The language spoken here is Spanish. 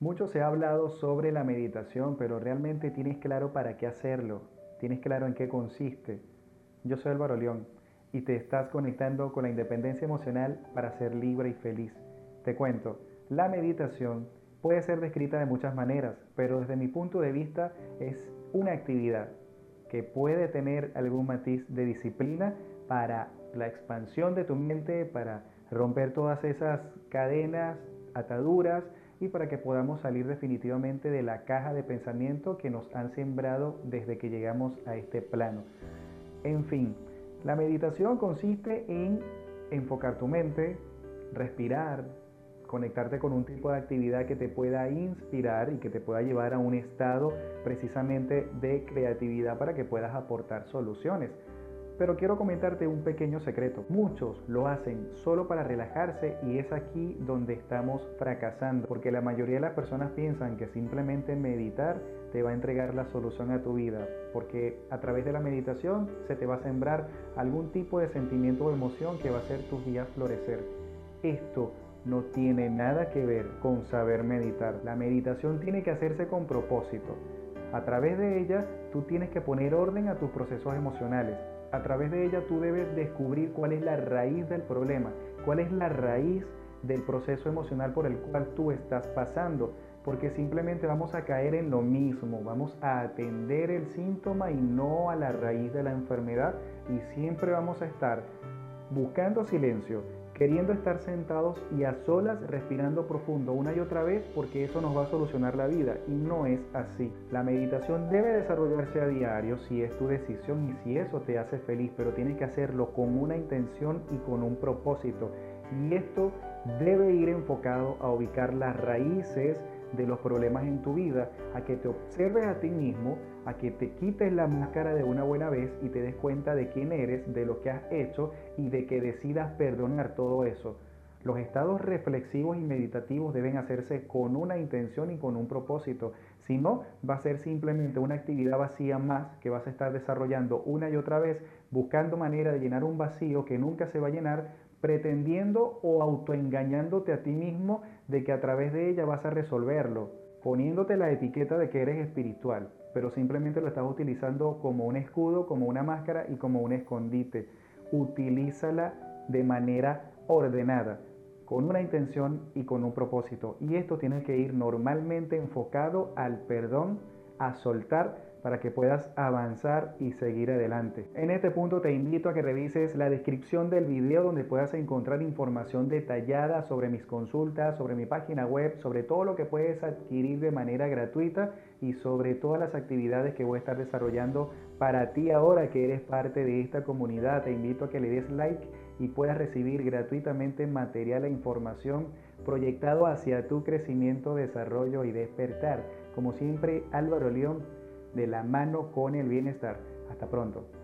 Mucho se ha hablado sobre la meditación, pero realmente tienes claro para qué hacerlo, tienes claro en qué consiste. Yo soy Álvaro León y te estás conectando con la independencia emocional para ser libre y feliz. Te cuento, la meditación puede ser descrita de muchas maneras, pero desde mi punto de vista es una actividad que puede tener algún matiz de disciplina para la expansión de tu mente, para romper todas esas cadenas, ataduras, y para que podamos salir definitivamente de la caja de pensamiento que nos han sembrado desde que llegamos a este plano. En fin, la meditación consiste en enfocar tu mente, respirar, conectarte con un tipo de actividad que te pueda inspirar y que te pueda llevar a un estado precisamente de creatividad para que puedas aportar soluciones. Pero quiero comentarte un pequeño secreto. Muchos lo hacen solo para relajarse y es aquí donde estamos fracasando, porque la mayoría de las personas piensan que simplemente meditar te va a entregar la solución a tu vida, porque a través de la meditación se te va a sembrar algún tipo de sentimiento o emoción que va a hacer tus días florecer. Esto no tiene nada que ver con saber meditar. La meditación tiene que hacerse con propósito. A través de ella, tú tienes que poner orden a tus procesos emocionales a través de ella tú debes descubrir cuál es la raíz del problema, cuál es la raíz del proceso emocional por el cual tú estás pasando, porque simplemente vamos a caer en lo mismo, vamos a atender el síntoma y no a la raíz de la enfermedad y siempre vamos a estar buscando silencio, queriendo estar sentados y a solas respirando profundo una y otra vez porque eso nos va a solucionar la vida y no es así. La meditación debe desarrollarse a diario si es tu decisión y si eso te hace feliz, pero tienes que hacerlo con una intención y con un propósito. Y esto debe ir enfocado a ubicar las raíces de los problemas en tu vida, a que te observes a ti mismo, a que te quites la máscara de una buena vez y te des cuenta de quién eres, de lo que has hecho y de que decidas perdonar todo eso. Los estados reflexivos y meditativos deben hacerse con una intención y con un propósito. Si no, va a ser simplemente una actividad vacía más que vas a estar desarrollando una y otra vez, buscando manera de llenar un vacío que nunca se va a llenar pretendiendo o autoengañándote a ti mismo de que a través de ella vas a resolverlo, poniéndote la etiqueta de que eres espiritual, pero simplemente lo estás utilizando como un escudo, como una máscara y como un escondite. Utilízala de manera ordenada, con una intención y con un propósito. Y esto tiene que ir normalmente enfocado al perdón, a soltar para que puedas avanzar y seguir adelante. En este punto te invito a que revises la descripción del video donde puedas encontrar información detallada sobre mis consultas, sobre mi página web, sobre todo lo que puedes adquirir de manera gratuita y sobre todas las actividades que voy a estar desarrollando para ti ahora que eres parte de esta comunidad. Te invito a que le des like y puedas recibir gratuitamente material e información proyectado hacia tu crecimiento, desarrollo y despertar. Como siempre, Álvaro León de la mano con el bienestar. Hasta pronto.